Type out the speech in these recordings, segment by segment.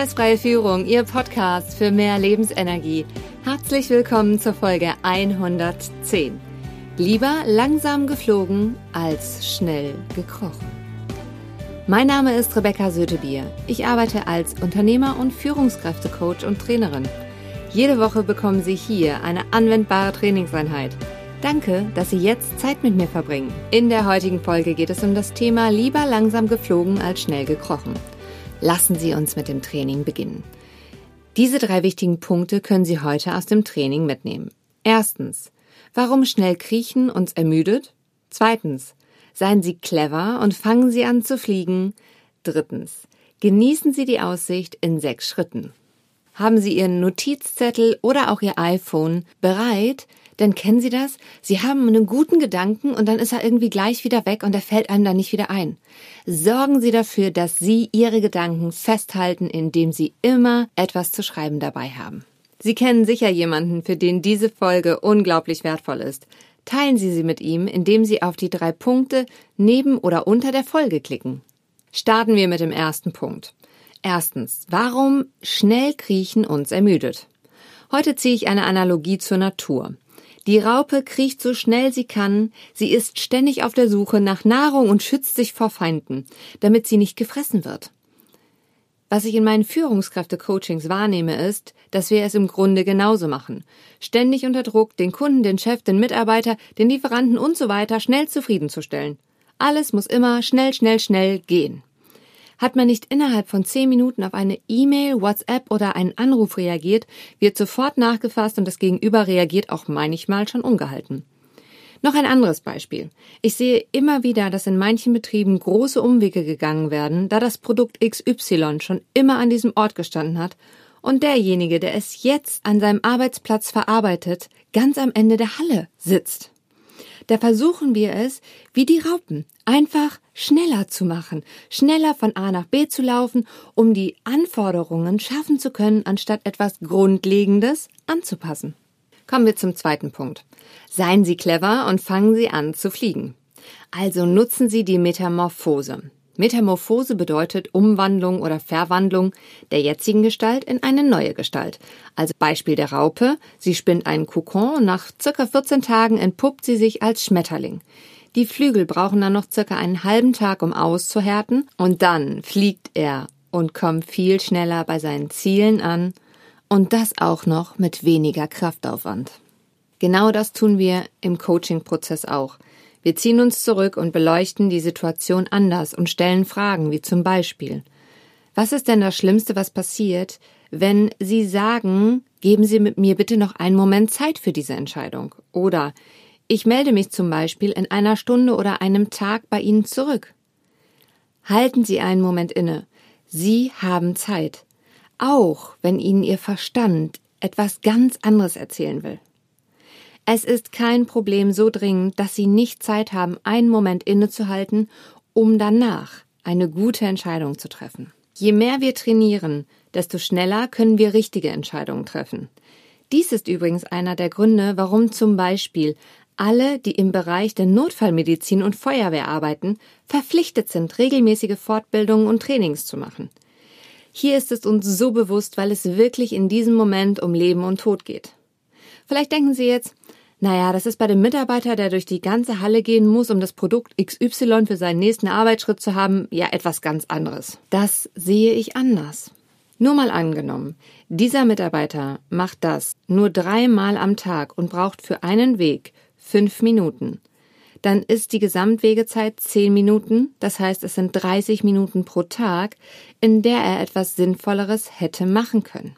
Stressfreie Führung, Ihr Podcast für mehr Lebensenergie. Herzlich willkommen zur Folge 110. Lieber langsam geflogen als schnell gekrochen. Mein Name ist Rebecca Sötebier. Ich arbeite als Unternehmer und Führungskräftecoach und Trainerin. Jede Woche bekommen Sie hier eine anwendbare Trainingseinheit. Danke, dass Sie jetzt Zeit mit mir verbringen. In der heutigen Folge geht es um das Thema lieber langsam geflogen als schnell gekrochen. Lassen Sie uns mit dem Training beginnen. Diese drei wichtigen Punkte können Sie heute aus dem Training mitnehmen. Erstens, warum schnell kriechen uns ermüdet? Zweitens, seien Sie clever und fangen Sie an zu fliegen. Drittens, genießen Sie die Aussicht in sechs Schritten. Haben Sie Ihren Notizzettel oder auch Ihr iPhone bereit, denn kennen Sie das? Sie haben einen guten Gedanken und dann ist er irgendwie gleich wieder weg und er fällt einem dann nicht wieder ein. Sorgen Sie dafür, dass Sie Ihre Gedanken festhalten, indem Sie immer etwas zu schreiben dabei haben. Sie kennen sicher jemanden, für den diese Folge unglaublich wertvoll ist. Teilen Sie sie mit ihm, indem Sie auf die drei Punkte neben oder unter der Folge klicken. Starten wir mit dem ersten Punkt. Erstens, warum schnell kriechen uns ermüdet? Heute ziehe ich eine Analogie zur Natur. Die Raupe kriecht so schnell sie kann, sie ist ständig auf der Suche nach Nahrung und schützt sich vor Feinden, damit sie nicht gefressen wird. Was ich in meinen Führungskräfte-Coachings wahrnehme, ist, dass wir es im Grunde genauso machen. Ständig unter Druck, den Kunden, den Chef, den Mitarbeiter, den Lieferanten und so weiter schnell zufriedenzustellen. Alles muss immer schnell, schnell, schnell gehen. Hat man nicht innerhalb von zehn Minuten auf eine E-Mail, WhatsApp oder einen Anruf reagiert, wird sofort nachgefasst und das Gegenüber reagiert auch manchmal schon ungehalten. Noch ein anderes Beispiel. Ich sehe immer wieder, dass in manchen Betrieben große Umwege gegangen werden, da das Produkt XY schon immer an diesem Ort gestanden hat und derjenige, der es jetzt an seinem Arbeitsplatz verarbeitet, ganz am Ende der Halle sitzt da versuchen wir es, wie die Raupen, einfach schneller zu machen, schneller von A nach B zu laufen, um die Anforderungen schaffen zu können, anstatt etwas Grundlegendes anzupassen. Kommen wir zum zweiten Punkt. Seien Sie clever und fangen Sie an zu fliegen. Also nutzen Sie die Metamorphose. Metamorphose bedeutet Umwandlung oder Verwandlung der jetzigen Gestalt in eine neue Gestalt. Also Beispiel der Raupe. Sie spinnt einen Kokon nach circa 14 Tagen entpuppt sie sich als Schmetterling. Die Flügel brauchen dann noch circa einen halben Tag, um auszuhärten und dann fliegt er und kommt viel schneller bei seinen Zielen an und das auch noch mit weniger Kraftaufwand. Genau das tun wir im Coaching-Prozess auch. Wir ziehen uns zurück und beleuchten die Situation anders und stellen Fragen wie zum Beispiel Was ist denn das Schlimmste, was passiert, wenn Sie sagen, geben Sie mit mir bitte noch einen Moment Zeit für diese Entscheidung? Oder ich melde mich zum Beispiel in einer Stunde oder einem Tag bei Ihnen zurück. Halten Sie einen Moment inne. Sie haben Zeit. Auch wenn Ihnen Ihr Verstand etwas ganz anderes erzählen will. Es ist kein Problem so dringend, dass Sie nicht Zeit haben, einen Moment innezuhalten, um danach eine gute Entscheidung zu treffen. Je mehr wir trainieren, desto schneller können wir richtige Entscheidungen treffen. Dies ist übrigens einer der Gründe, warum zum Beispiel alle, die im Bereich der Notfallmedizin und Feuerwehr arbeiten, verpflichtet sind, regelmäßige Fortbildungen und Trainings zu machen. Hier ist es uns so bewusst, weil es wirklich in diesem Moment um Leben und Tod geht. Vielleicht denken Sie jetzt, naja, das ist bei dem Mitarbeiter, der durch die ganze Halle gehen muss, um das Produkt XY für seinen nächsten Arbeitsschritt zu haben, ja etwas ganz anderes. Das sehe ich anders. Nur mal angenommen, dieser Mitarbeiter macht das nur dreimal am Tag und braucht für einen Weg fünf Minuten. Dann ist die Gesamtwegezeit zehn Minuten, das heißt es sind 30 Minuten pro Tag, in der er etwas Sinnvolleres hätte machen können.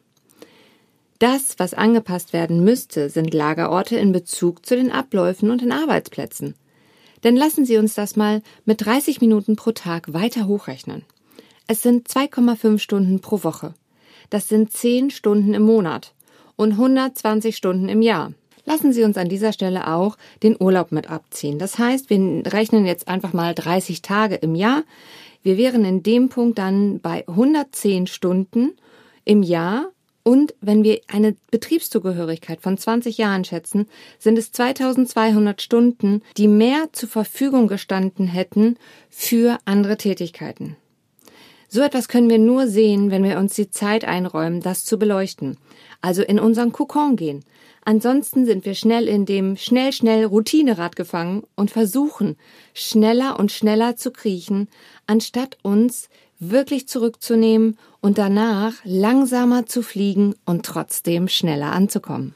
Das, was angepasst werden müsste, sind Lagerorte in Bezug zu den Abläufen und den Arbeitsplätzen. Denn lassen Sie uns das mal mit 30 Minuten pro Tag weiter hochrechnen. Es sind 2,5 Stunden pro Woche. Das sind 10 Stunden im Monat und 120 Stunden im Jahr. Lassen Sie uns an dieser Stelle auch den Urlaub mit abziehen. Das heißt, wir rechnen jetzt einfach mal 30 Tage im Jahr. Wir wären in dem Punkt dann bei 110 Stunden im Jahr und wenn wir eine Betriebszugehörigkeit von 20 Jahren schätzen, sind es 2200 Stunden, die mehr zur Verfügung gestanden hätten für andere Tätigkeiten. So etwas können wir nur sehen, wenn wir uns die Zeit einräumen, das zu beleuchten. Also in unseren Kokon gehen. Ansonsten sind wir schnell in dem schnell, schnell Rouutinerad gefangen und versuchen, schneller und schneller zu kriechen, anstatt uns wirklich zurückzunehmen und danach langsamer zu fliegen und trotzdem schneller anzukommen.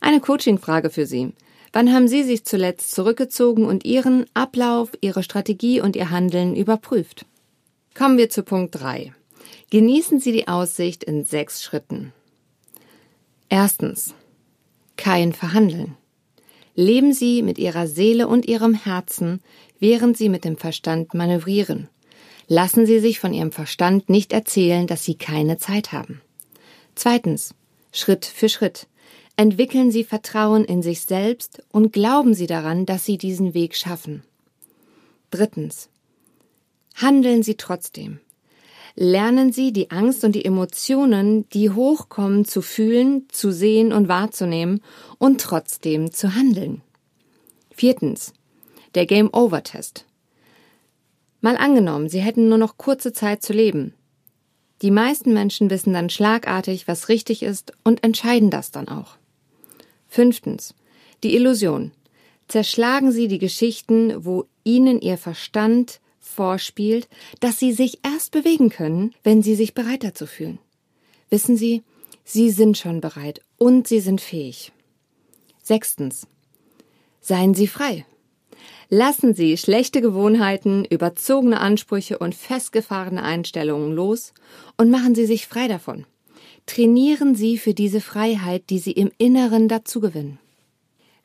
Eine Coaching-Frage für Sie. Wann haben Sie sich zuletzt zurückgezogen und Ihren Ablauf, Ihre Strategie und Ihr Handeln überprüft? Kommen wir zu Punkt 3. Genießen Sie die Aussicht in sechs Schritten. Erstens. Kein Verhandeln. Leben Sie mit Ihrer Seele und Ihrem Herzen, während Sie mit dem Verstand manövrieren. Lassen Sie sich von Ihrem Verstand nicht erzählen, dass Sie keine Zeit haben. Zweitens. Schritt für Schritt. Entwickeln Sie Vertrauen in sich selbst und glauben Sie daran, dass Sie diesen Weg schaffen. Drittens. Handeln Sie trotzdem. Lernen Sie die Angst und die Emotionen, die hochkommen, zu fühlen, zu sehen und wahrzunehmen und trotzdem zu handeln. Viertens. Der Game Over Test. Mal angenommen, Sie hätten nur noch kurze Zeit zu leben. Die meisten Menschen wissen dann schlagartig, was richtig ist und entscheiden das dann auch. Fünftens. Die Illusion. Zerschlagen Sie die Geschichten, wo Ihnen Ihr Verstand vorspielt, dass Sie sich erst bewegen können, wenn Sie sich bereit dazu fühlen. Wissen Sie, Sie sind schon bereit und Sie sind fähig. Sechstens. Seien Sie frei. Lassen Sie schlechte Gewohnheiten, überzogene Ansprüche und festgefahrene Einstellungen los und machen Sie sich frei davon. Trainieren Sie für diese Freiheit, die Sie im Inneren dazugewinnen.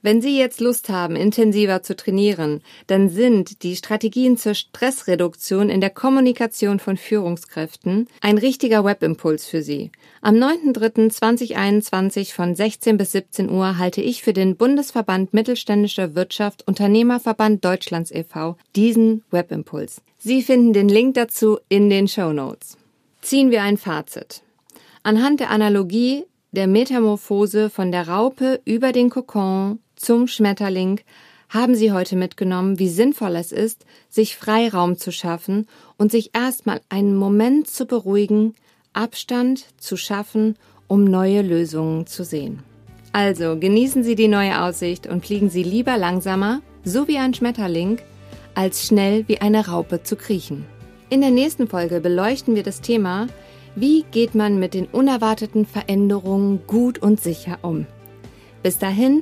Wenn Sie jetzt Lust haben, intensiver zu trainieren, dann sind die Strategien zur Stressreduktion in der Kommunikation von Führungskräften ein richtiger Webimpuls für Sie. Am 9.3.2021 von 16 bis 17 Uhr halte ich für den Bundesverband Mittelständischer Wirtschaft Unternehmerverband Deutschlands e.V. diesen Webimpuls. Sie finden den Link dazu in den Show Notes. Ziehen wir ein Fazit. Anhand der Analogie der Metamorphose von der Raupe über den Kokon zum Schmetterling haben Sie heute mitgenommen, wie sinnvoll es ist, sich Freiraum zu schaffen und sich erstmal einen Moment zu beruhigen, Abstand zu schaffen, um neue Lösungen zu sehen. Also genießen Sie die neue Aussicht und fliegen Sie lieber langsamer, so wie ein Schmetterling, als schnell wie eine Raupe zu kriechen. In der nächsten Folge beleuchten wir das Thema, wie geht man mit den unerwarteten Veränderungen gut und sicher um? Bis dahin,